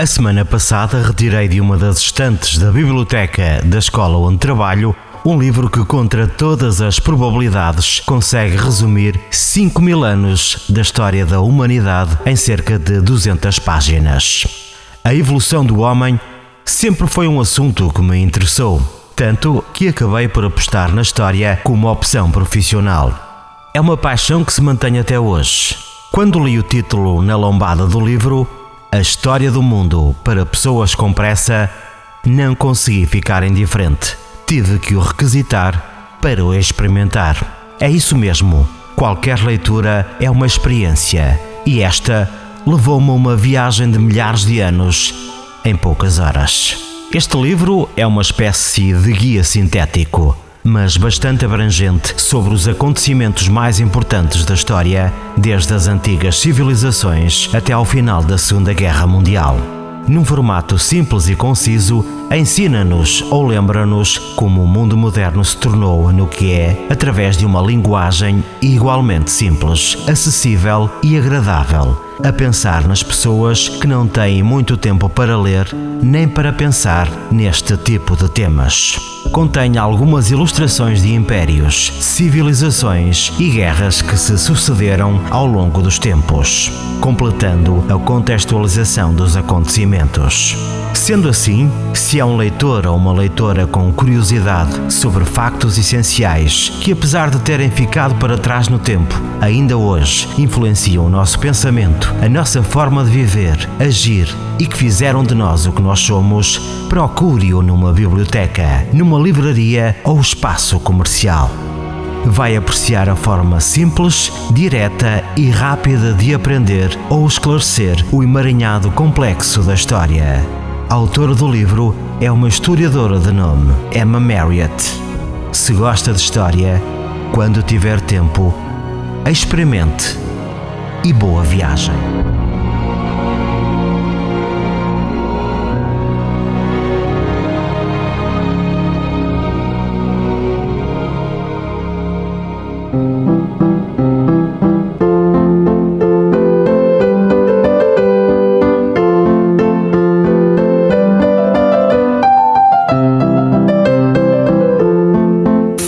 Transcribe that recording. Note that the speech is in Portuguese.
A semana passada retirei de uma das estantes da biblioteca da escola onde trabalho um livro que, contra todas as probabilidades, consegue resumir 5 mil anos da história da humanidade em cerca de 200 páginas. A evolução do homem sempre foi um assunto que me interessou, tanto que acabei por apostar na história como opção profissional. É uma paixão que se mantém até hoje. Quando li o título na lombada do livro, a história do mundo para pessoas com pressa, não consegui ficar indiferente. Tive que o requisitar para o experimentar. É isso mesmo, qualquer leitura é uma experiência e esta levou-me a uma viagem de milhares de anos em poucas horas. Este livro é uma espécie de guia sintético mas bastante abrangente sobre os acontecimentos mais importantes da história, desde as antigas civilizações até ao final da Segunda Guerra Mundial. Num formato simples e conciso, ensina-nos ou lembra-nos como o mundo moderno se tornou no que é através de uma linguagem igualmente simples, acessível e agradável a pensar nas pessoas que não têm muito tempo para ler nem para pensar neste tipo de temas. Contém algumas ilustrações de impérios, civilizações e guerras que se sucederam ao longo dos tempos, completando a contextualização dos acontecimentos. Sendo assim, se é um leitor ou uma leitora com curiosidade sobre factos essenciais que, apesar de terem ficado para trás no tempo, ainda hoje influenciam o nosso pensamento, a nossa forma de viver, agir e que fizeram de nós o que nós somos, procure-o numa biblioteca, numa livraria ou espaço comercial vai apreciar a forma simples, direta e rápida de aprender ou esclarecer o emaranhado complexo da história. Autora do livro é uma historiadora de nome Emma Marriott. Se gosta de história, quando tiver tempo, experimente e boa viagem.